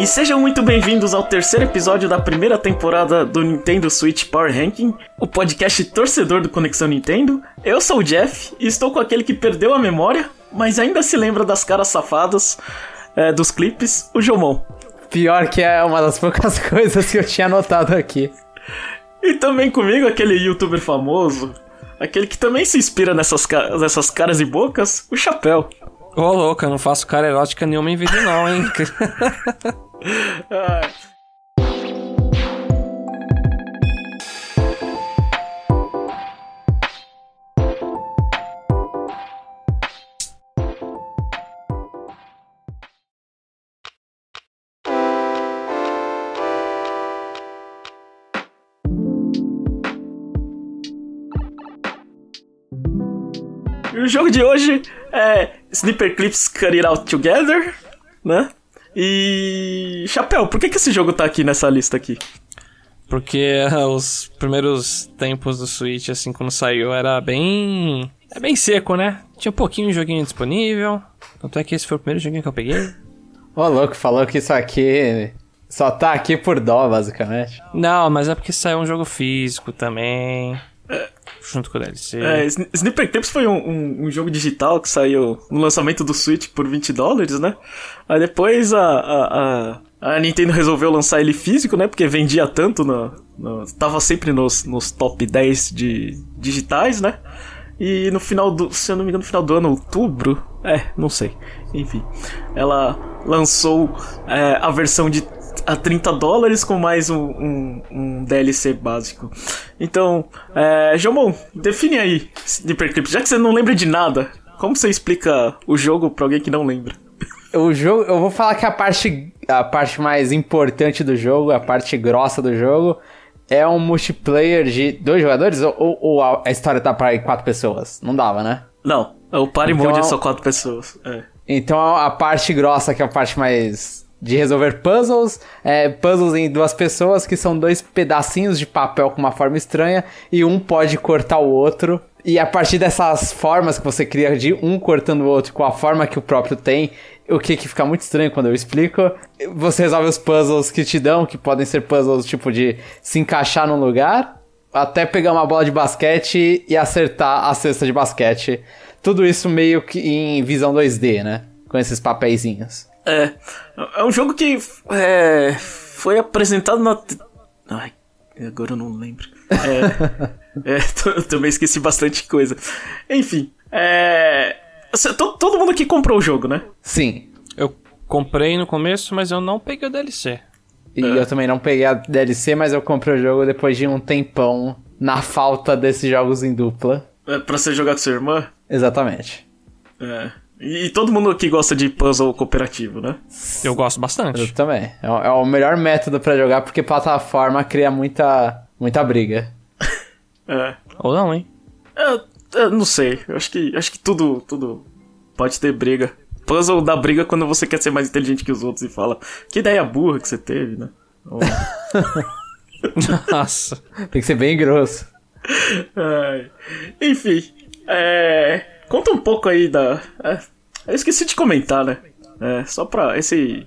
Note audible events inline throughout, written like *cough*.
E sejam muito bem-vindos ao terceiro episódio da primeira temporada do Nintendo Switch Power Ranking, o podcast torcedor do Conexão Nintendo. Eu sou o Jeff e estou com aquele que perdeu a memória, mas ainda se lembra das caras safadas é, dos clipes, o Jomon. Pior que é uma das poucas *laughs* coisas que eu tinha anotado aqui. E também comigo aquele youtuber famoso, aquele que também se inspira nessas, nessas caras e bocas, o Chapéu. Ô, louca, eu não faço cara erótica nenhuma em vídeo não, hein? *laughs* E o jogo de hoje é Sniper Clips Cut It Out Together, né? E. Chapéu, por que, que esse jogo tá aqui nessa lista aqui? Porque os primeiros tempos do Switch, assim, quando saiu, era bem. É bem seco, né? Tinha um pouquinho de joguinho disponível. Tanto é que esse foi o primeiro joguinho que eu peguei. Ô, louco, falou que isso aqui só tá aqui por dó, basicamente. Não, mas é porque saiu um jogo físico também. Junto com o DLC. É, Sni- Sniper Clips foi um, um- um jogo digital que saiu no lançamento do Switch por 20 dólares, né? Aí depois a, a, a, a Nintendo resolveu lançar ele físico, né? Porque vendia tanto, no, no- tava sempre nos, nos top 10 de digitais, né? E no final do, se eu não me engano, no final do ano, outubro, é, não sei, enfim, ela lançou é, a versão de a 30 dólares com mais um, um, um DLC básico. Então, é, Jomon, define aí Clips. Já que você não lembra de nada, como você explica o jogo pra alguém que não lembra? *laughs* O jogo, eu vou falar que a parte, a parte mais importante do jogo, a parte grossa do jogo, é um multiplayer de dois jogadores ou, ou- ou a, história tá pra quatro pessoas? Não dava, né? Não, o Party Então Mode é é um- só quatro pessoas. É. Então a parte grossa, que é a parte mais de resolver puzzles, é puzzles em duas pessoas, que são dois pedacinhos de papel com uma forma estranha, e um pode cortar o outro. E a partir dessas formas que você cria de um cortando o outro com a forma que o próprio tem, o que, que fica muito estranho quando eu explico, você resolve os puzzles que te dão, que podem ser puzzles tipo de se encaixar num lugar, até pegar uma bola de basquete e acertar a cesta de basquete. Tudo isso meio que em visão 2D, né? Com esses papeizinhos. É, é um jogo que é, foi apresentado na. Ai, agora eu não lembro. É, é, *laughs* eu também esqueci bastante coisa. Enfim, é. cê- to- todo mundo aqui comprou o jogo, né? Sim. Eu comprei no começo, mas eu não peguei o DLC. E eu também não peguei a DLC, mas eu comprei o jogo depois de um tempão na falta desses jogos em dupla. É, pra você jogar com sua irmã. Exatamente. É. E, e todo mundo aqui gosta de puzzle cooperativo, né? Eu gosto bastante. Eu também. É o, é o melhor método pra jogar porque plataforma cria muita, muita briga. *laughs* É. Ou não, hein? Eu, eu não sei. Eu acho que, acho que tudo, tudo pode ter briga. Puzzle dá briga quando você quer ser mais inteligente que os outros e fala que ideia burra que você teve, né? Ou- *laughs* Nossa. Tem que ser bem grosso. Ai. *laughs* Enfim, é, conta um pouco aí da. é, eu esqueci de comentar, né? É, só pra. Esse.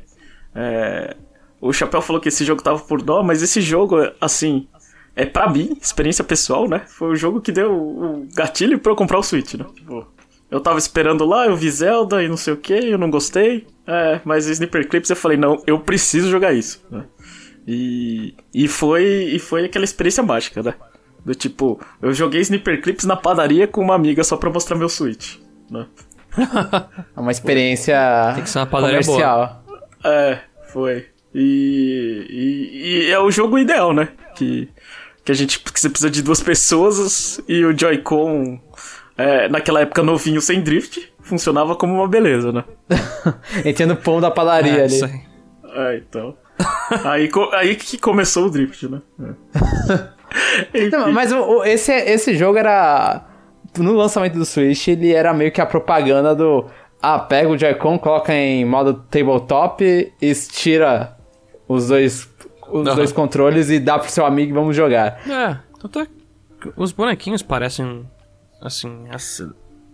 é, o Chapéu falou que esse jogo tava por dó, mas esse jogo, assim. É pra mim, experiência pessoal, né? Foi o jogo que deu o gatilho pra eu comprar o Switch, né? Tipo, eu tava esperando lá, eu vi Zelda e não sei o que, eu não gostei. É, mas Sniper Clips eu falei, não, eu preciso jogar isso, né? E, e, foi, e foi aquela experiência mágica, né? Do tipo, eu joguei Sniper Clips na padaria com uma amiga só pra mostrar meu Switch, né? *laughs* É uma experiência Tem que ser uma padaria comercial. É, foi. E, e, e é o jogo ideal, né? Que, que a gente que você precisa de duas pessoas e o Joy-Con, é, naquela época novinho sem drift, funcionava como uma beleza, né? *laughs* Entendo o pão da padaria É, ali. isso aí. É, então. aí, aí que começou o drift, né? É. *laughs* Não, mas o- o- esse, esse jogo era. No lançamento do Switch, ele era meio que a propaganda do. Ah, pega o Joy-Con, coloca em modo tabletop estira os dois, os dois controles e dá pro seu amigo e vamos jogar. É, tanto é que os bonequinhos parecem, assim, ass-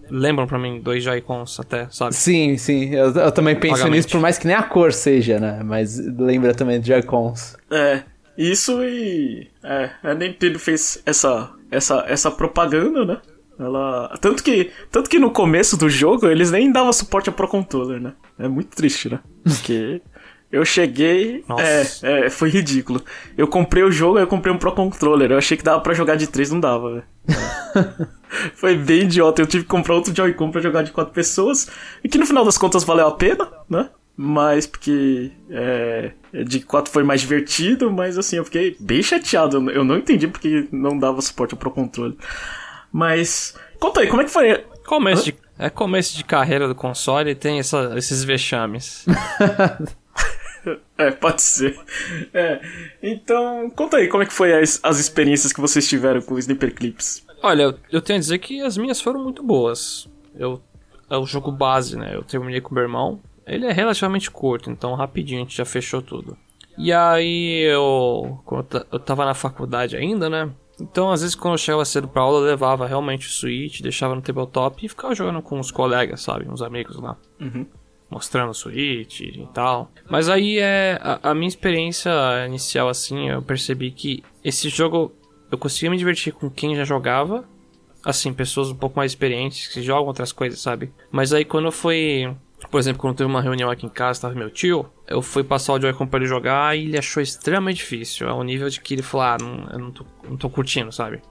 lembram pra mim dois Joy-Cons até, sabe? Sim, sim. Eu, eu também penso Vagamente. nisso, por mais que nem a cor seja, né? Mas lembra também de Joy-Cons. É, isso e. É, a Nintendo fez essa, essa, essa propaganda, né? Ela. Tanto que, tanto que no começo do jogo eles nem davam suporte a Pro Controller, né? É muito triste, né? Porque. *laughs* Eu cheguei. Nossa. É, é, foi ridículo. Eu comprei o jogo, eu comprei um Pro Controller. Eu achei que dava pra jogar de 3, não dava, velho. *laughs* foi bem idiota. Eu tive que comprar outro Joy-Con pra jogar de 4 pessoas. E que no final das contas valeu a pena, né? Mas porque é, de 4 foi mais divertido, mas assim, eu fiquei bem chateado. Eu não entendi porque não dava suporte ao Pro Controller. Mas. Conta aí, como é que foi? Começo de, é começo de carreira do console e tem essa- esses vexames. *laughs* É, pode ser. É, então, conta aí, como é que foi as, as experiências que vocês tiveram com o Sniper Clips? Olha, eu- eu tenho a dizer que as minhas foram muito boas. Eu, é o jogo base, né? Eu terminei com o meu irmão. Ele é relativamente curto, então rapidinho a gente já fechou tudo. E aí eu, eu ta- eu tava na faculdade ainda, né? Então às vezes quando eu chegava cedo pra aula eu levava realmente o Switch, deixava no tabletop e ficava jogando com os colegas, sabe? Uns amigos lá. Mostrando o Switch e tal. Mas aí é. A, a minha experiência inicial, assim, eu percebi que esse jogo eu conseguia me divertir com quem já jogava. Assim, pessoas um pouco mais experientes que jogam outras coisas, sabe? Mas aí quando eu fui. Por exemplo, quando teve uma reunião aqui em casa, tava meu tio, eu fui passar o Joy-Con pra ele jogar e ele achou extremamente difícil. Ao nível de que ele falou, ah, não, eu não tô, não tô curtindo, sabe?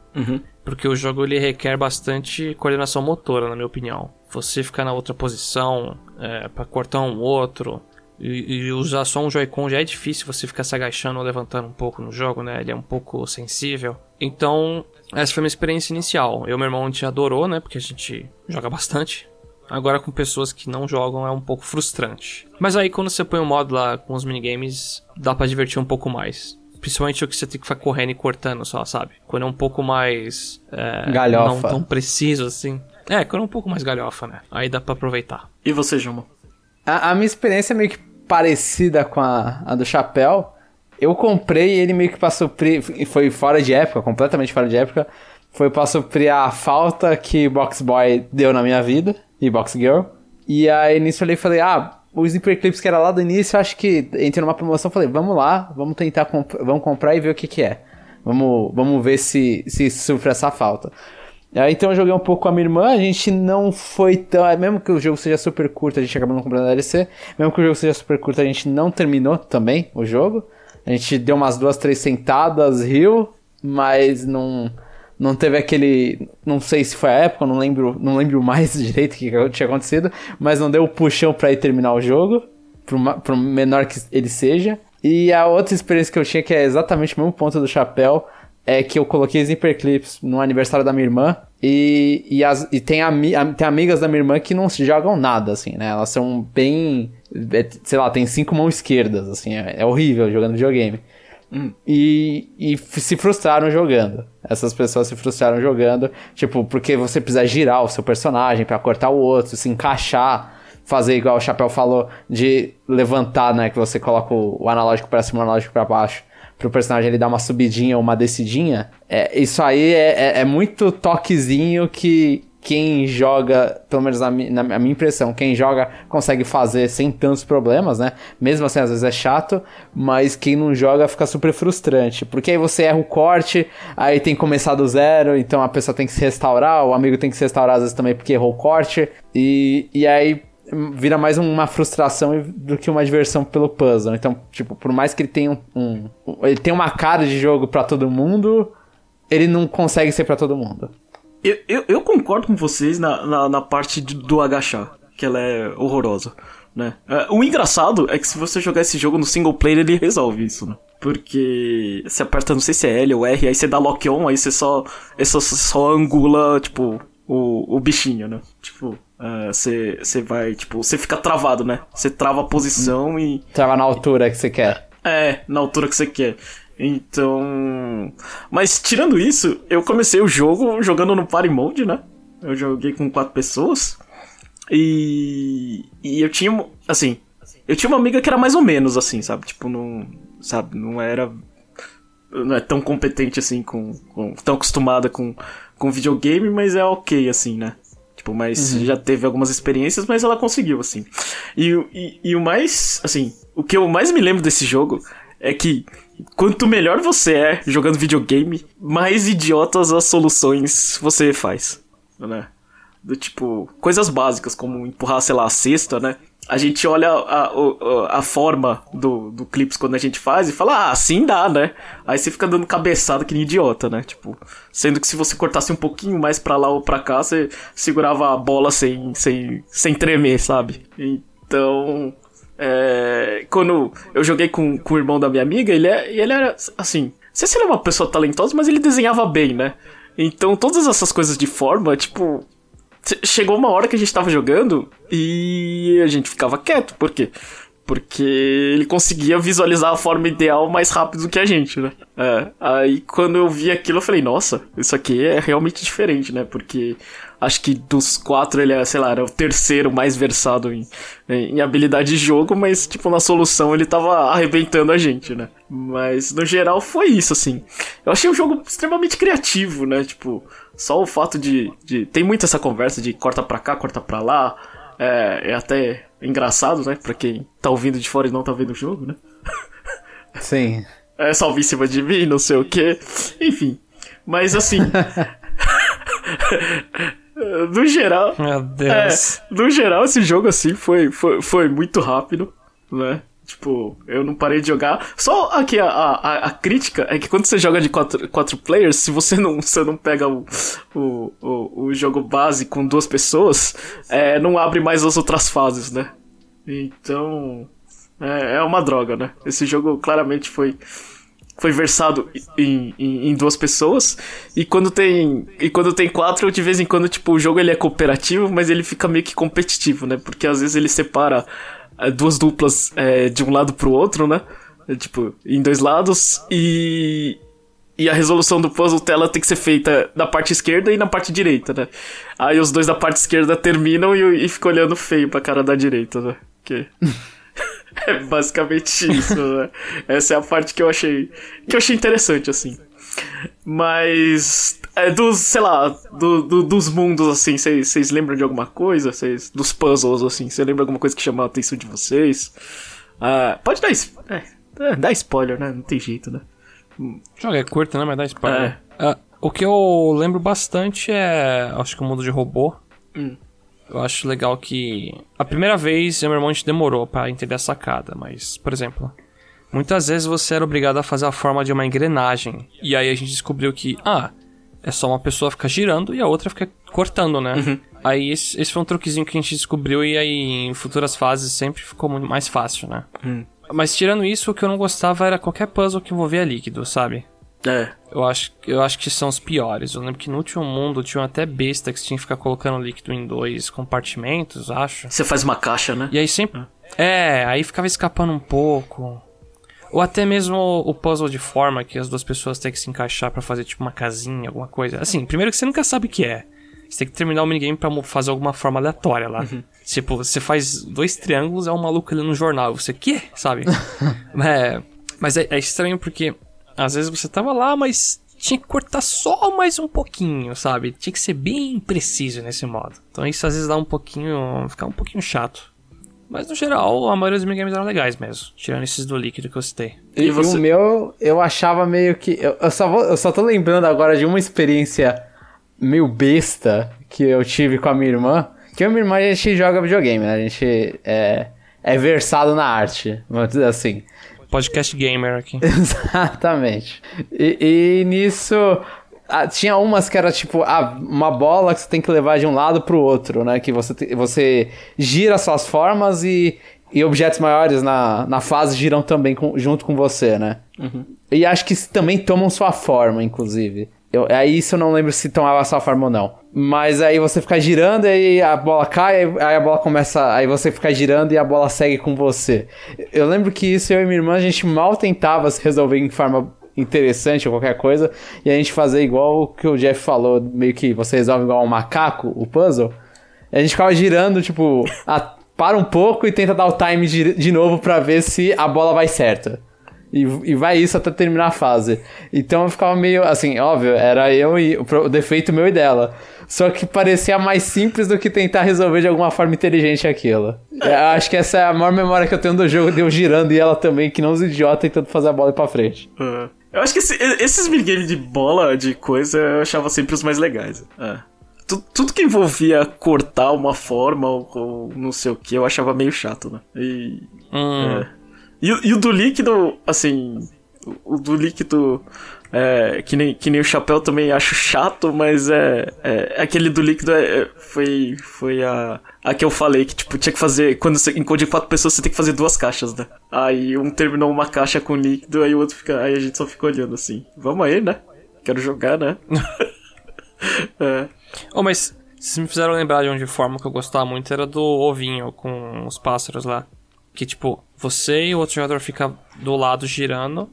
Porque o jogo ele requer bastante coordenação motora, na minha opinião. Você ficar na outra posição é, para cortar um outro e, e usar só um Joy-Con já é difícil você ficar se agachando ou levantando um pouco no jogo, né? Ele é um pouco sensível. Então, essa foi minha experiência inicial. Eu e meu irmão a gente adorou, né? Porque a gente joga bastante. Agora com pessoas que não jogam é um pouco frustrante. Mas aí quando você põe o modo lá com os minigames, dá pra divertir um pouco mais. Principalmente o que você tem que ficar correndo e cortando só, sabe? Quando é um pouco mais. É, Galhofa. Não tão preciso assim. É, quando é um pouco mais galhofa, né? Aí dá pra aproveitar. E você, Juma? A, a minha experiência é meio que parecida com a, a do Chapéu. Eu comprei ele meio que pra suprir. Foi fora de época, completamente fora de época. Foi pra suprir a falta que Box Boy deu na minha vida, e Box Girl. E aí nisso eu falei, ah, o Clips que era lá do início, eu acho que entrei numa promoção. Falei, vamos lá, vamos tentar comp vamos comprar e ver o que que é. Vamos, vamos ver se, se sofre essa falta. Aí então eu joguei um pouco com a minha irmã, a gente não foi tão. é, Mesmo que o jogo seja super curto, a gente acabou não comprando DLC. Mesmo que o jogo seja super curto, a gente não terminou também o jogo. A gente deu umas duas, três sentadas, riu, mas não. Não teve aquele. Não sei se foi a época, não lembro, não lembro mais *laughs* direito o que tinha acontecido, mas não deu o puxão pra ir terminar o jogo, por, menor que ele seja. E a outra experiência que eu tinha, que é exatamente o mesmo ponto do chapéu, é que eu coloquei Snipper Clips no aniversário da minha irmã. E, e, as, e tem, ami, am- tem amigas da minha irmã que não jogam nada, assim, né? Elas são bem. é, sei lá, tem cinco mãos esquerdas, assim, é, é horrível jogando videogame. E, e se frustraram jogando. Essas pessoas se frustraram jogando, tipo, porque você precisa girar o seu personagem pra cortar o outro, se encaixar, fazer igual o Chapéu falou, de levantar, né? Que você coloca o, analógico pra cima o analógico pra baixo. Pro personagem ele dar uma subidinha ou uma descidinha. É, isso aí é, é, é muito toquezinho que quem joga, pelo menos na, na na minha impressão, quem joga consegue fazer sem tantos problemas, né? Mesmo assim, às vezes é chato, mas quem não joga fica super frustrante. Porque aí você erra o corte, aí tem que começar do zero, então a pessoa tem que se restaurar, o amigo tem que se restaurar às vezes também porque errou o corte, e, e aí vira mais uma frustração do que uma diversão pelo puzzle. Então, tipo, por mais que ele tenha um, um- ele tenha uma cara de jogo pra todo mundo, ele não consegue ser pra todo mundo. Eu, eu, eu concordo com vocês na, na, na parte de- do agachar, que ela é horrorosa, né? É, o engraçado é que se você jogar esse jogo no single player, ele resolve isso, né? Porque você aperta, não sei se é L ou R, aí você dá lock on, aí você só, só, só angula, tipo, o, o bichinho, né? Tipo, é, você, você vai, tipo, você fica travado, né? Você trava a posição e Trava na altura que você quer. é, na altura que você quer. Então. Mas tirando isso, eu comecei o jogo jogando no Party Mode, né? Eu joguei com quatro pessoas. E. E eu tinha. Assim. Eu tinha uma amiga que era mais ou menos assim, sabe? Tipo, não. Sabe? Não era. Não é tão competente assim, com. com tão acostumada com, com videogame, mas é ok, assim, né? Tipo, mas já teve algumas experiências, mas ela conseguiu, assim. E, e, e o mais, assim, o que eu mais me lembro desse jogo é que quanto melhor você é jogando videogame, mais idiotas as soluções você faz, né? Do tipo, coisas básicas, como empurrar, sei lá, a cesta, né? A gente olha a, a, a forma do, do clips quando a gente faz e fala, ah, assim dá, né? Aí você fica dando cabeçada que nem idiota, né? Tipo, sendo que se você cortasse um pouquinho mais pra lá ou pra cá, você segurava a bola sem, sem, sem tremer, sabe? Então, é, quando eu joguei com, com o irmão da minha amiga, ele, é, ele era, assim, não sei se ele é uma pessoa talentosa, mas ele desenhava bem, né? Então, todas essas coisas de forma, tipo, chegou uma hora que a gente tava jogando e a gente ficava quieto. Por quê? Porque ele conseguia visualizar a forma ideal mais rápido do que a gente, né? É, aí quando eu vi aquilo, eu falei, nossa, isso aqui é realmente diferente, né? Porque acho que dos quatro ele é, sei lá, era o terceiro mais versado em, em habilidade de jogo, mas, tipo, na solução ele tava arrebentando a gente, né? Mas no geral foi isso, assim. Eu achei o jogo extremamente criativo, né? Tipo, só o fato de, de. Tem muito essa conversa de corta pra cá, corta pra lá. É, é até engraçado, né? Pra quem tá ouvindo de fora e não tá vendo o jogo, né? *laughs* Sim. É, salve em cima de mim, não sei o que. Enfim. Mas assim. *laughs* no geral. Meu Deus. É, no geral, esse jogo assim foi, foi, foi muito rápido, né? Tipo, eu não parei de jogar. Só aqui a, a, a crítica é que quando você joga de quatro, quatro players, se você não, você não pega o, o, o, o jogo base com duas pessoas, é, não abre mais as outras fases, né? Então. É, é uma droga, né? Esse jogo claramente foi foi versado em, em, em, duas pessoas e quando tem e quando tem quatro de vez em quando tipo o jogo ele é cooperativo mas ele fica meio que competitivo né porque às vezes ele separa é, duas duplas é, de um lado pro outro, né? É, tipo, em dois lados. E. E a resolução do puzzle tela tem que ser feita na parte esquerda e na parte direita, né? Aí os dois da parte esquerda terminam e, e ficam olhando feio pra cara da direita, né? Que... *laughs* é basicamente isso, né? Essa é a parte que eu achei. que eu achei interessante, assim. Mas. É, dos, sei lá, do, do, dos mundos, assim, vocês lembram de alguma coisa? Cês, dos puzzles, assim, você lembra alguma coisa que chamou a atenção de vocês? Ah, pode dar, é, é, dá spoiler, né? Não tem jeito, né? O jogo é curto, né? Mas dá spoiler. É. Uh, o que eu lembro bastante é. Acho que o mundo de robô. Hum. Eu acho legal que. A primeira vez, meu irmão, a gente demorou pra entender a sacada, mas, por exemplo. Muitas vezes você era obrigado a fazer a forma de uma engrenagem. E aí a gente descobriu que, ah, é só uma pessoa ficar girando e a outra fica cortando, né? Uhum. Aí esse, esse, foi um truquezinho que a gente descobriu e aí em futuras fases sempre ficou muito mais fácil, né? Uhum. Mas tirando isso, o que eu não gostava era qualquer puzzle que envolvia líquido, sabe? É. Eu acho, eu acho que são os piores. Eu lembro que no último mundo tinha até besta que você tinha que ficar colocando líquido em dois compartimentos, acho. Você faz uma caixa, né? E aí sempre. É, é aí ficava escapando um pouco. Ou até mesmo o puzzle de forma que as duas pessoas têm que se encaixar para fazer tipo uma casinha, alguma coisa. Assim, primeiro que você nunca sabe o que é. Você tem que terminar o minigame pra fazer alguma forma aleatória lá. Uhum. Tipo, você faz dois triângulos, é um maluco ali no jornal. Você, quê? Sabe? *laughs* é, mas é, é estranho porque às vezes você tava lá, mas tinha que cortar só mais um pouquinho, sabe? Tinha que ser bem preciso nesse modo. Então isso às vezes dá um pouquinho. ficar um pouquinho chato. Mas no geral, a maioria dos minigames eram legais mesmo. Tirando esses do líquido que eu citei. E, e você... o meu, eu achava meio que. Eu, eu, só vou, eu só tô lembrando agora de uma experiência meio besta que eu tive com a minha irmã. Que eu e minha irmã a gente joga videogame, né? A gente é, é versado na arte, vamos dizer assim. Podcast gamer aqui. *laughs* Exatamente. E, e nisso ah, tinha umas que era tipo ah, uma bola que você tem que levar de um lado pro outro, né? Que você, te, você gira suas formas e, e objetos maiores na, na fase giram também com, junto com você, né? Uhum. E acho que também tomam sua forma, inclusive. Eu, aí isso eu não lembro se tomava sua forma ou não. Mas aí você fica girando e a bola cai, aí a bola começa. Aí você fica girando e a bola segue com você. Eu lembro que isso eu e minha irmã a gente mal tentava se resolver em forma interessante ou qualquer coisa, e a gente fazer igual o que o Jeff falou, meio que você resolve igual um macaco o puzzle. A gente ficava girando, tipo, a, para um pouco e tenta dar o time de, de novo para ver se a bola vai certa. E, e vai isso até terminar a fase. Então eu ficava meio assim, óbvio, era eu e o defeito meu e dela. Só que parecia mais simples do que tentar resolver de alguma forma inteligente aquilo. Eu acho que essa é a maior memória que eu tenho do jogo, de eu girando e ela também, que não os idiotas tentando fazer a bola ir pra frente. É. Eu acho que esse- esses minigames de bola, de coisa, eu achava sempre os mais legais. É. Tu- Tudo que envolvia cortar uma forma ou, ou não sei o que, eu achava meio chato, né? E, Hum, é. e, o- e o do líquido, assim. O do líquido. É, que, nem, que nem o chapéu também acho chato, mas é. é aquele do líquido é, é- foi, foi a, a que eu falei que, tipo, tinha que fazer. Quando você encode quatro pessoas, você tem que fazer duas caixas, né? Aí um terminou uma caixa com líquido, aí o outro fica. Aí a gente só fica olhando assim. Vamos aí, né? Quero jogar, né? *laughs* é. Oh, mas vocês me fizeram lembrar de uma de forma que eu gostava muito, era do ovinho com os pássaros lá. Que tipo, você e o outro jogador fica do lado girando,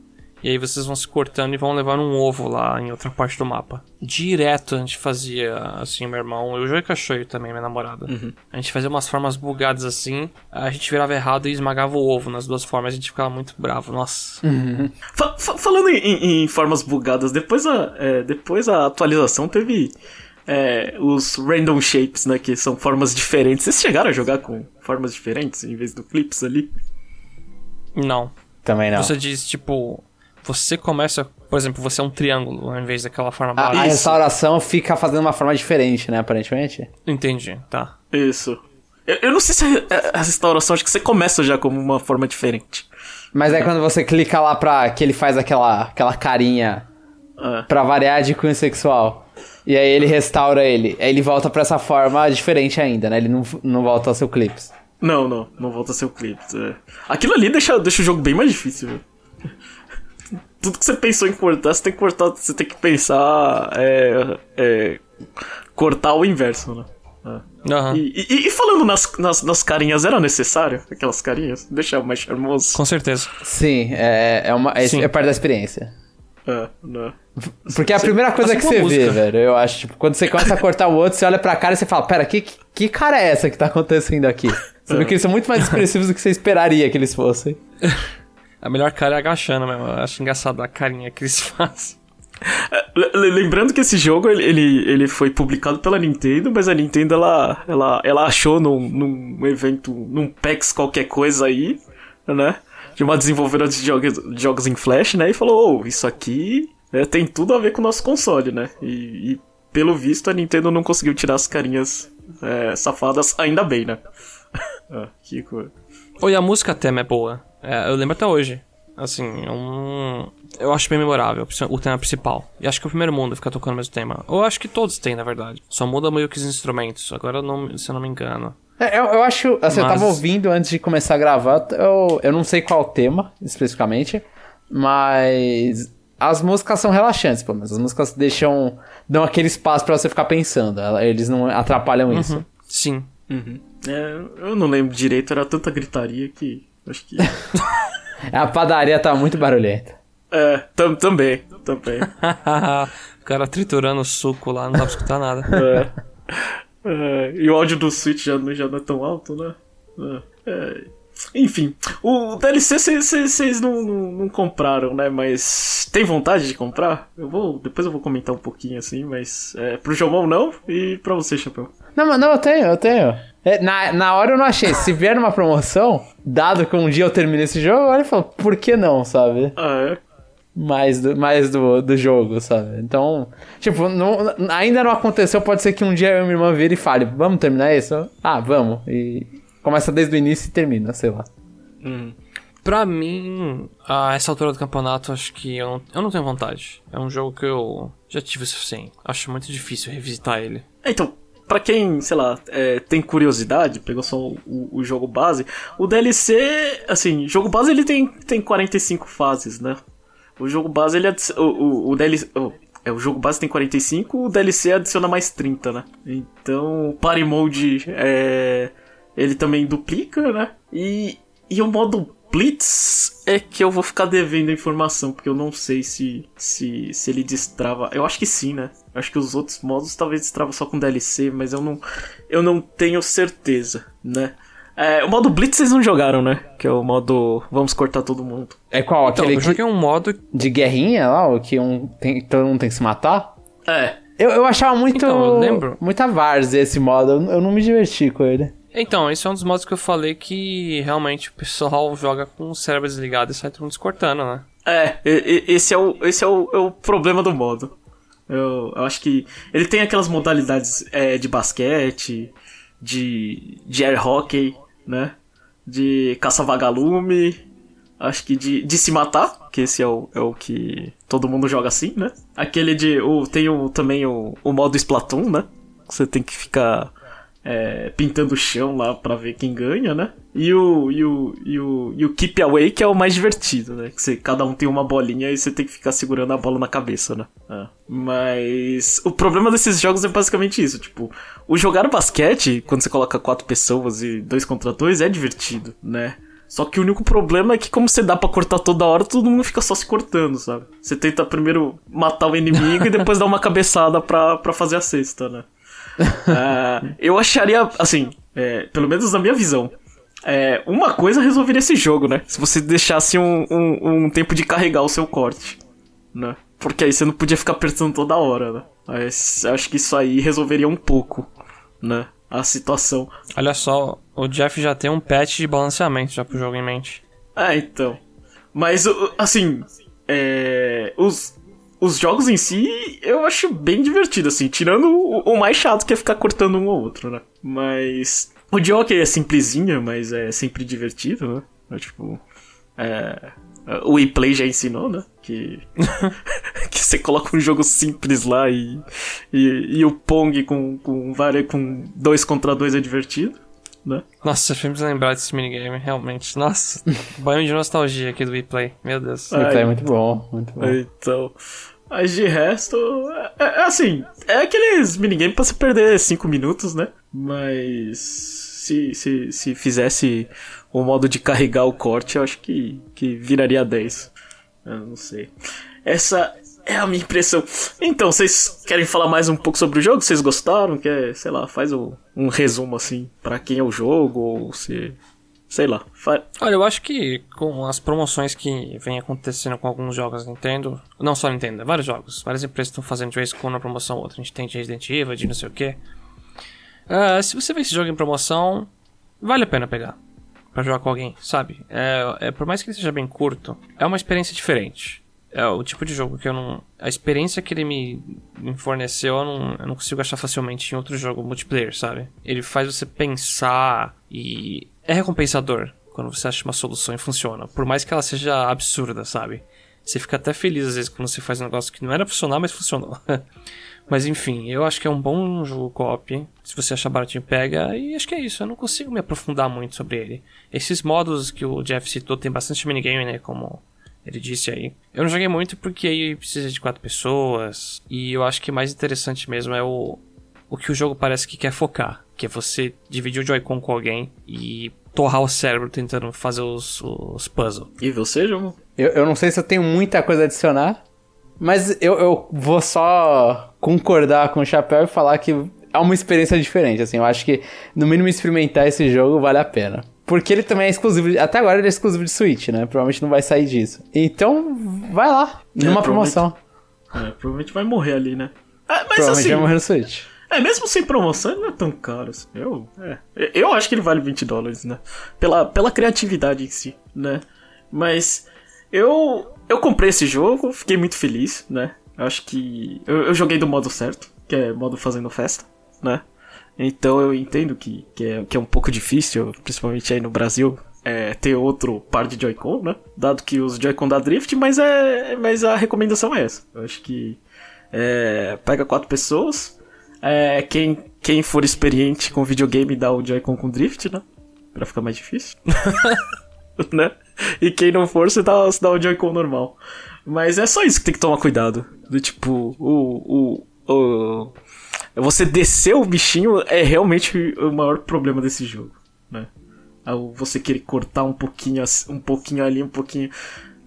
e aí vocês vão se cortando e vão levar um ovo lá em outra parte do mapa. Direto a gente fazia assim, meu irmão, eu a Shoei também, minha namorada. A gente fazia umas formas bugadas assim, a gente virava errado e esmagava o ovo nas duas formas, a gente ficava muito bravo, nossa. Fa- fa- falando em, em- em formas bugadas, depois a, é, depois a atualização teve é, os random shapes, né? Que são formas diferentes. Vocês chegaram a jogar com formas diferentes em vez do clips ali? Não. Também não. Você diz, tipo, você começa, por exemplo, você é um triângulo ao invés daquela forma A, a básica. restauração fica fazendo uma forma diferente, né, aparentemente. Entendi, tá. Isso. Eu, eu não sei se a, a restauração, acho que você começa já como uma forma diferente. Mas aí quando você clica lá pra que ele faz aquela, aquela carinha É. pra variar de cunho sexual. E aí ele restaura ele. Aí ele volta pra essa forma diferente ainda, né? Ele não, não volta ao seu clips. Não, não, não volta a ser o clips. é. Aquilo ali deixa, deixa o jogo bem mais difícil, viu? Tudo que você pensou em cortar, você tem que cortar, você tem que pensar. É, é, cortar o inverso, né? É. Aham. E, e- e falando nas, nas, nas carinhas, era necessário aquelas carinhas? Deixar mais charmoso. Com certeza. Sim, é, é, uma, é, Sim. é parte da experiência. É, né? Porque é a primeira coisa assim que você a vê, música. velho, eu acho, tipo, quando você começa a cortar o outro, você olha pra cara e você fala, pera, que, que cara é essa que tá acontecendo aqui? Você vê que eles são muito mais expressivos do que você esperaria que eles fossem. *laughs* A melhor cara é agachando mesmo. Eu acho engraçado a carinha que eles *laughs* fazem. Le- le- Lembrando que esse jogo ele, ele, ele foi publicado pela Nintendo, mas a Nintendo ela, ela, ela achou num, num evento, num PAX qualquer coisa aí, né? De uma desenvolvedora de jogos, jogos em Flash, né? E falou: oh, isso aqui né, tem tudo a ver com o nosso console, né? E, e, pelo visto a Nintendo não conseguiu tirar as carinhas é, safadas, ainda bem, né? *laughs* ah, que coisa. Oi, a música tema é boa. É, eu lembro até hoje. Assim, é um... Eu acho bem memorável, o tema principal. E acho que o primeiro mundo fica tocando o mesmo tema. Eu acho que todos têm, na verdade. Só muda meio que os instrumentos. Agora, não, se eu não me engano. É, eu, eu acho, assim, eu Mas- tava ouvindo antes de começar a gravar, eu, eu não sei qual o tema, especificamente, mas as músicas são relaxantes, pelo menos. As músicas deixam, dão aquele espaço pra você ficar pensando, eles não atrapalham isso. Sim. É, eu não lembro direito, era tanta gritaria que. Acho que. *laughs* A padaria tá muito barulhenta. É, tam, também, também. *laughs* o cara triturando o suco lá, não dá pra escutar nada. *laughs* É. É, e o áudio do Switch já, não- já não é tão alto, né? É, é. Enfim, o DLC vocês não, não, não compraram, né? Mas tem vontade de comprar? Eu vou. Depois eu vou comentar um pouquinho assim, mas. É, pro Jomão não e pra você, Chapéu. Não, mas não, eu tenho, eu tenho. É, na, na hora eu não achei. Se vier numa promoção, dado que um dia eu terminei esse jogo, olha e falo, por que não, sabe? Ah, é? mais do, mais do, do jogo, sabe? Então, tipo, não, ainda não aconteceu, pode ser que um dia eu e minha irmã vire e fale, vamos terminar isso? Ah, vamos. E começa desde o início e termina, sei lá. Pra mim, a essa altura do campeonato, acho que eu não, eu não tenho vontade. É um jogo que eu já tive o suficiente. Acho muito difícil revisitar ele. É, Então, pra quem, sei lá, é, tem curiosidade, pegou só o, o jogo base, o DLC, assim, jogo base ele tem, tem 45 fases, né? O jogo base ele o, o, o DLC. o- é, o jogo base tem 45, o DLC adiciona mais 30, né? Então, o Party Mode é, ele também duplica, né? E, e o modo Blitz é que eu vou ficar devendo a informação, porque eu não sei se, se, se ele destrava. Eu acho que sim, né? Eu acho que os outros modos talvez destrava só com DLC, mas eu não, eu não tenho certeza, né? É, o modo Blitz vocês não jogaram, né? Que é o modo vamos cortar todo mundo. É qual? Então, Aquele eu joguei um modo. de guerrinha lá, o que um tem, todo mundo tem que se matar? É. Eu, eu achava muito. Então, eu lembro. Muita várzea esse modo. Eu, eu não me diverti com ele. Então, esse é um dos modos que eu falei que realmente o pessoal *laughs* joga com o cérebro desligado e sai todo mundo se cortando, né? É, esse é o, esse é o, é o problema do modo. Eu, eu acho que ele tem aquelas modalidades é, de basquete, de, de air hockey, né? De caça-vagalume, acho que de, de se matar, que esse é o, é o que todo mundo joga assim, né? Aquele de. O, tem o, também o, o modo Splatoon, né? Você tem que ficar é, pintando o chão lá pra ver quem ganha, né? E o, e, o, e, o, e o Keep Away, que é o mais divertido, né? Que você, cada um tem uma bolinha e você tem que ficar segurando a bola na cabeça, né? É. Mas o problema desses jogos é basicamente isso. Tipo, o jogar basquete, quando você coloca quatro pessoas e dois contra dois, é divertido, né? Só que o único problema é que, como você dá pra cortar toda hora, todo mundo fica só se cortando, sabe? Você tenta primeiro matar o inimigo e depois *laughs* dar uma cabeçada pra, pra fazer a cesta, né? Ah, *laughs* eu acharia, assim, é, pelo menos na minha visão, é, uma coisa resolveria esse jogo, né? Se você deixasse um, um, um tempo de carregar o seu corte, né? Porque aí você não podia ficar apertando toda hora, né? Aí, s- acho que isso aí resolveria um pouco, né? A situação. Olha só, o Jeff já tem um patch de balanceamento já pro jogo em mente. Ah, então. Mas, assim, é, os, os jogos em si eu acho bem divertido, assim, tirando o, o mais chato que é ficar cortando um ou outro, né? Mas. O jockey é simplesinho, mas é sempre divertido, né? É, tipo. É, o e-play já ensinou, né? Que, *laughs* *laughs* que você coloca um jogo simples lá e, e, e o Pong com, com, várias, com dois contra dois é divertido, né? Nossa, fez me lembrar desse minigame, realmente. Nossa, *laughs* banho de nostalgia aqui do replay. Meu Deus. Então é muito bom, muito bom. Então. Mas de resto, é, é assim, é aqueles minigame pra você perder 5 minutos, né? Mas se, se, se fizesse o modo de carregar o corte, eu acho que, que viraria 10. Eu não sei. Essa é a minha impressão. Então, vocês querem falar mais um pouco sobre o jogo? Vocês gostaram? Quer, sei lá, faz o- um resumo assim pra quem é o jogo, ou se. Sei lá. Olha, eu acho que com as promoções que vem acontecendo com alguns jogos da Nintendo, não só Nintendo, vários jogos, várias empresas estão fazendo de vez quando uma promoção ou outra. A gente tem de Resident Evil, de não sei o que. se você vê esse jogo em promoção, vale a pena pegar pra jogar com alguém, sabe? É, é, por mais que ele seja bem curto, é uma experiência diferente. É o tipo de jogo que eu não. A experiência que ele me, me forneceu, eu não, eu não consigo achar facilmente em outro jogo multiplayer, sabe? Ele faz você pensar e. É recompensador quando você acha uma solução e funciona. Por mais que ela seja absurda, sabe? Você fica até feliz às vezes quando você faz um negócio que não era funcionar, mas funcionou. *laughs* mas enfim, eu acho que é um bom jogo co-op. Se você achar baratinho, pega. E acho que é isso. Eu não consigo me aprofundar muito sobre ele. Esses modos que o Jeff citou tem bastante minigame, né? Como ele disse aí. Eu não joguei muito porque aí precisa de quatro pessoas. E eu acho que mais interessante mesmo é o, o que o jogo parece que quer focar. Que é você dividir o Joy-Con com alguém e torrar o cérebro tentando fazer os, os puzzles. E você, João? Eu, eu não sei se eu tenho muita coisa a adicionar, mas eu, eu vou só concordar com o Chapéu e falar que é uma experiência diferente, assim, eu acho que no mínimo experimentar esse jogo vale a pena. Porque ele também é exclusivo, de- até agora ele é exclusivo de Switch, né? Provavelmente não vai sair disso. Então, vai lá, numa promoção. É, provavelmente vai morrer ali, né? Ah, mas Provavelmente assim, vai morrer no Switch. É, mesmo sem promoção, ele não é tão caro. Assim. Eu, é, eu acho que ele vale 20 dólares, né? Pela, pela criatividade em si, né? Mas eu, eu comprei esse jogo, fiquei muito feliz, né? Acho que eu, eu joguei do modo certo, que é modo fazendo festa, né? Então eu entendo que, que, é, que é um pouco difícil, principalmente aí no Brasil, é, ter outro par de Joy-Con, né? Dado que os Joy-Con dá drift, mas, é, mas a recomendação é essa. Eu acho que é, pega quatro pessoas, é, quem, quem for experiente com videogame dá o Joy-Con com drift, né? Pra ficar mais difícil. *laughs* né? E quem não for, você dá, você dá o Joy-Con normal. Mas é só isso que tem que tomar cuidado. Do tipo, o, o, o. Você descer o bichinho é realmente o maior problema desse jogo, né? Você querer cortar um pouquinho, um pouquinho ali, um pouquinho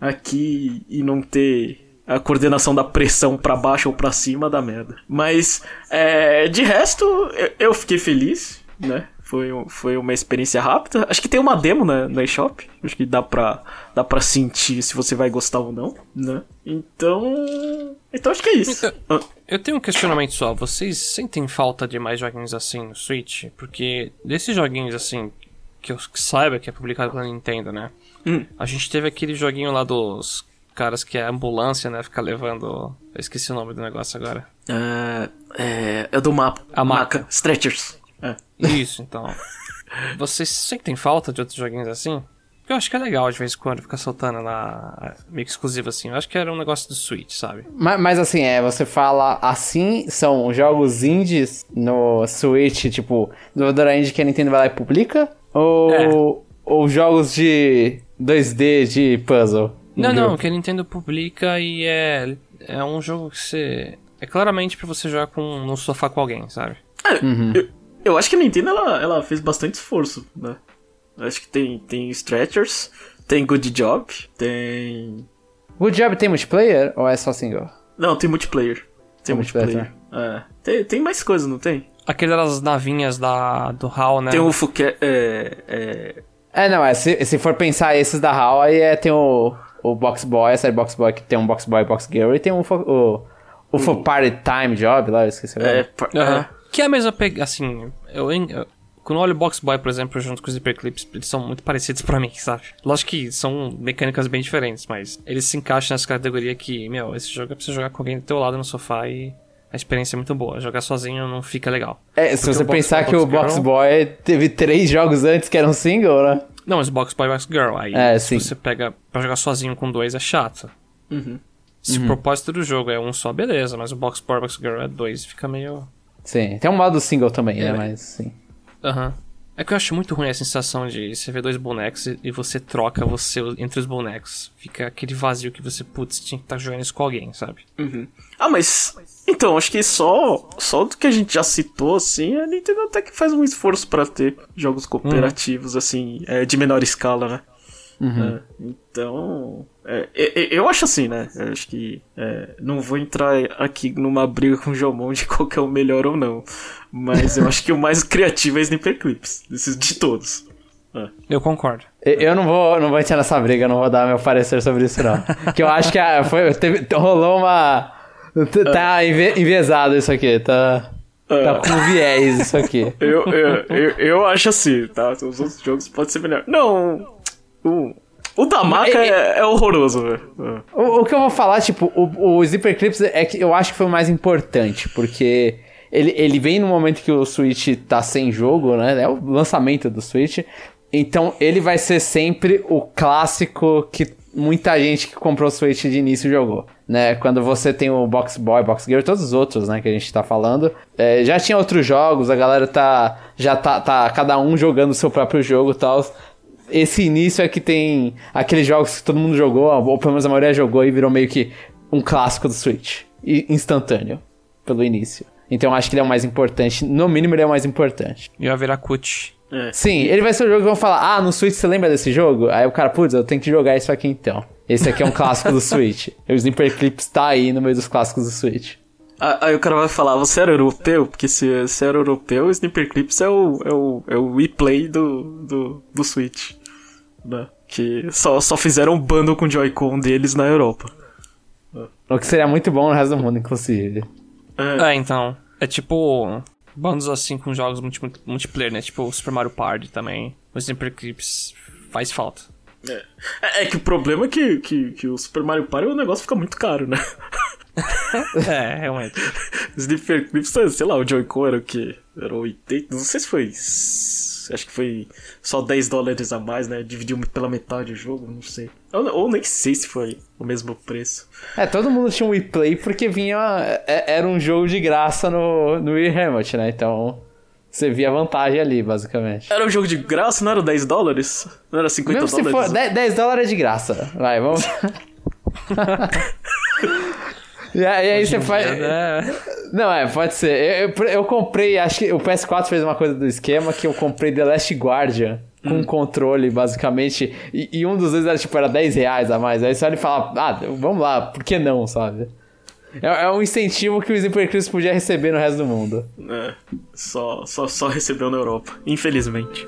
aqui e não ter a coordenação da pressão pra baixo ou pra cima dá merda. Mas é, de resto, eu- eu fiquei feliz, né? Foi, foi uma experiência rápida. Acho que tem uma demo na, na eShop. Acho que dá pra, dá pra sentir se você vai gostar ou não, né? Então. Então acho que é isso. Ah, Eu tenho um questionamento só. Vocês sentem falta de mais joguinhos assim no Switch? Porque desses joguinhos assim, que eu saiba que é publicado pela Nintendo, né? Hum. A gente teve aquele joguinho lá dos caras que é ambulância, né? Fica levando. Eu esqueci o nome do negócio agora. é, é, é do mapa. A maca. Stretchers. É. Isso, então. *laughs* Vocês sentem falta de outros joguinhos assim? Eu acho que é legal de vez em quando ficar soltando na. meio que exclusivo assim. Eu acho que era um negócio do Switch, sabe? Mas, mas assim, é, você fala assim, são jogos indies no Switch, tipo, do Dora Indie que a Nintendo vai lá e publica? Ou, ou jogos de 2D de puzzle? Não, não, que a Nintendo publica e é. É um jogo que você. É claramente pra você jogar com, no sofá com alguém, sabe? É, eu, eu acho que a Nintendo ela, ela fez bastante esforço, né? Eu Acho que tem, tem Stretchers, tem Good Job, tem. Good Job tem multiplayer ou é só single? Não, tem multiplayer. Tem Tem multiplayer, multiplayer. É. Tem, tem mais coisa, não tem? Aquelas navinhas da, do HAL, né? Tem o Fuque. É, é, É, não, é, se, se for pensar esses da HAL, aí é, tem o, o Box Boy, a série Box Boy que tem um Box Boy e Box Girl, e tem um, o, o For Party Time Job lá, eu esqueci o nome. é, par- Aham. é. Que é a mesma pegada, assim, eu, eu- quando eu olho o Box Boy, por exemplo, junto com os Hyperclips, eles são muito parecidos pra *laughs* mim, sabe? Lógico que são mecânicas bem diferentes, mas eles se encaixam nessa categoria que, meu, esse jogo é pra você jogar com alguém do teu lado no sofá e a experiência é muito boa. Jogar sozinho não fica legal. É, se Porque você Box pensar Boy, que o Box Box Girl- Boy teve três jogos antes que eram single, né? Não, mas o Box Boy Box Girl, aí É, se sim. você pega pra jogar sozinho com dois é chato. Uhum. Se o propósito do jogo é um só, beleza, mas o Box Boy Box Girl é dois, fica meio... Sim, tem um modo single também, É, né? Mas sim. Aham. É que eu acho muito ruim a sensação de você ver dois bonecos e- você troca você entre os bonecos. Fica aquele vazio que você, putz, tinha que estar jogando isso com alguém, sabe? Ah, mas. Então, acho que só, só do que a gente já citou, assim, a Nintendo até que faz um esforço pra ter jogos cooperativos, assim, é, de menor escala, né? É, então. é, é, é, eu acho assim, né? Eu acho que. é, não vou entrar aqui numa briga com o Jomon de *laughs* qual que é o melhor ou não. Mas eu acho que o mais criativo é Sniper Clips, desses de todos. Eu concordo. Eu- não vou, não vou entrar nessa briga, não vou dar meu parecer sobre isso, não. que eu acho que ah, foi, teve- rolou uma. Tá enve- enviesado isso aqui, tá. Tá com viés isso aqui. Eu, eu, eu, eu acho assim, tá? Os outros jogos podem ser melhor. Não, o, o da maca é, é horroroso, velho. É. O, o que eu vou falar, tipo, o, o Zipper Clips é que eu acho que foi o mais importante, porque ele, ele vem no momento que o Switch tá sem jogo, né? É o lançamento do Switch. Então ele vai ser sempre o clássico que muita gente que comprou o Switch de início jogou. Né, quando você tem o Box Boy, Box Girl, todos os outros, né, que a gente tá falando. É, já tinha outros jogos, a galera tá. Já tá, tá cada um jogando o seu próprio jogo e tal esse início é que tem aqueles jogos que todo mundo jogou, ou pelo menos a maioria jogou e virou meio que um clássico do Switch. E instantâneo, pelo início. Então eu acho que ele é o mais importante. No mínimo, ele é o mais importante. E vai virar cut. Sim, ele vai ser o jogo que vão falar: Ah, no Switch você lembra desse jogo? Aí o cara, putz, eu tenho que jogar isso aqui então. Esse aqui é um clássico do Switch. *laughs* O Sniper Clips tá aí no meio dos clássicos do Switch. Aí o cara vai falar, você era europeu? Porque se, se era europeu, o Sniper Clips é o, é o, é o replay do, do, do Switch. Né? Que só, só fizeram um bundle com o Joy-Con deles na Europa. O que seria muito bom no resto do mundo, inclusive. É, É, então. É tipo. Bandos assim com jogos multi multiplayer, né? Tipo o Super Mario Party também. O Sniper Clips faz falta. é. É que o problema é que, que, que o Super Mario Party o negócio fica muito caro, né? *laughs* é, realmente. *laughs* Sniper Clips, sei lá, o Joy-Con era o quê? Era 80? Não sei se foi. Acho que foi só 10 dólares a mais, né? Dividiu pela metade o jogo, não sei. Ou, ou nem sei se foi o mesmo preço. É, todo mundo tinha um Wii Play porque vinha. é- Era um jogo de graça no, no Wii Remote, né? Então. Você via vantagem ali, basicamente. Era um jogo de graça, não era 10 dólares? Não era 50 Mesmo se dólares? for 10, 10 dólares é de graça. Vai, vamos. *laughs* *laughs* e aí, aí você faz. É, Não, é, pode ser. Eu, eu, eu comprei, acho que o PS4 fez uma coisa do esquema que eu comprei The Last Guardian com Hum. controle, basicamente. E, e um dos dois era tipo, era 10 reais a mais. Aí você olha e fala, ah, vamos lá, por que não, sabe? É, é um incentivo que o Sniper podia receber no resto do mundo. É, só, só, só recebeu na Europa, infelizmente.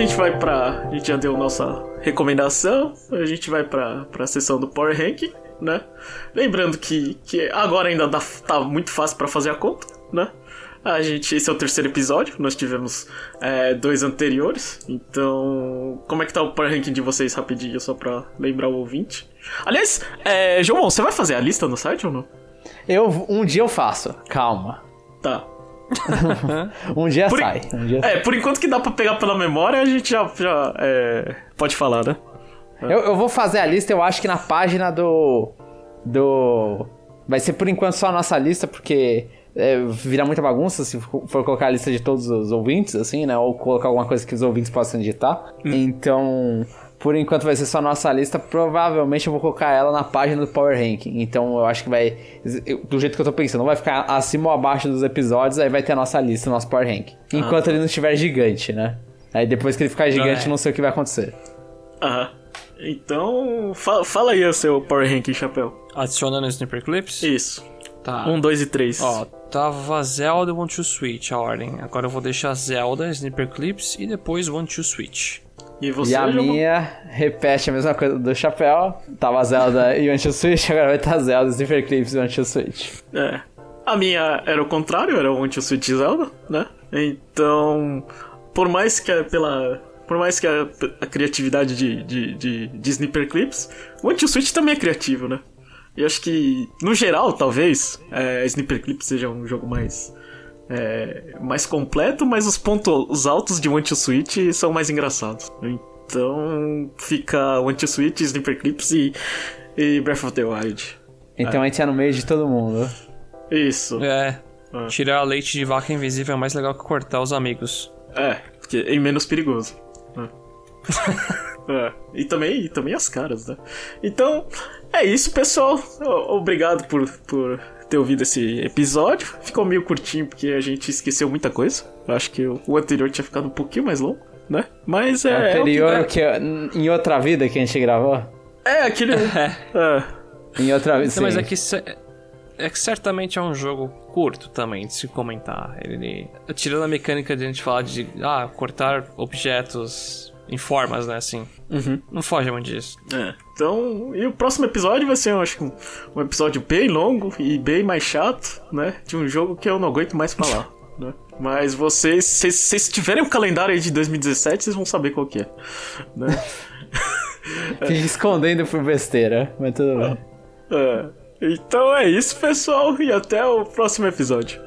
Gente vai pra. A gente já deu nossa recomendação, a gente vai pra, pra sessão do Power Ranking, né? Lembrando que, que agora ainda dá, tá muito fácil pra fazer a conta, né? A gente, esse é o terceiro episódio, nós tivemos é, dois anteriores, então como é que tá o Power Ranking de vocês rapidinho, só pra lembrar o ouvinte? Aliás, é, João, você vai fazer a lista no site ou não? Eu, um dia eu faço, calma. Tá, *laughs* Um dia Por, sai. Um dia é, por enquanto que dá pra pegar pela memória, a gente já, já é, pode falar, né? Eu, eu vou fazer a lista, eu acho que na página do. Do. Vai ser por enquanto só a nossa lista, porque é, vira muita bagunça se for colocar a lista de todos os ouvintes, assim, né? Ou colocar alguma coisa que os ouvintes possam editar. Então, por enquanto vai ser só a nossa lista. Provavelmente eu vou colocar ela na página do Power Ranking. Então eu acho que vai. Do jeito que eu tô pensando, não vai ficar acima ou abaixo dos episódios, aí vai ter a nossa lista, o nosso Power Ranking. Enquanto ele não estiver gigante, né? Aí depois que ele ficar gigante, é. não sei o que vai acontecer. Aham. Então, fa fala aí o seu Power Ranking, Chapéu. Adicionando o Sniper Clips. Isso. Tá. Um, dois e três. Ó, tava Zelda e One to Switch a ordem. Agora eu vou deixar Zelda, Sniper Clips e depois One to Switch. E você, E a João? minha repete a mesma coisa do chapéu. Tava Zelda e One to Switch, *laughs* agora vai estar Zelda, Sniper Clips e One to Switch. É. A minha era o contrário, era o to Switch Zelda, né? Então, por mais que a- pela... Por mais que a, a criatividade de, de, de, de Sniper Clips, o One to Switch também é criativo, né? E acho que, no geral, talvez, é, Sniper Clips seja um jogo mais... é, mais completo, mas os pontos altos de One to Switch são mais engraçados. Então, fica One to Switch, Sniper Clips e, e Breath of the Wild. Então a gente é no meio de todo mundo. Isso. É. Ah. Tirar leite de vaca invisível é mais legal que cortar os amigos. É, porque é menos perigoso. É. *laughs* É, E também, e também as caras, né? Então, é isso, pessoal. Obrigado por, por ter ouvido esse episódio. Ficou meio curtinho porque a gente esqueceu muita coisa. Eu acho que o, anterior tinha ficado um pouquinho mais longo, né? Mas é. é o que Anterior, dá. o que, em outra vida que a gente gravou? É, aquele. *laughs* é. Em outra vida. Não, mas sim. é que, ce- é que certamente é um jogo curto também de se comentar. Ele, tirando a mecânica de a gente falar de ah, cortar objetos em formas, né? Assim. Não foge muito disso. É. Então, e o próximo episódio vai ser, eu acho um, um episódio bem longo e bem mais chato, né? De um jogo que eu não aguento mais falar, *laughs* né? Mas vocês, se vocês tiverem o calendário aí de 2017, vocês vão saber qual que é, né? *laughs* Escondendo por besteira, mas tudo bem. É. Então é isso, pessoal, e até o próximo episódio.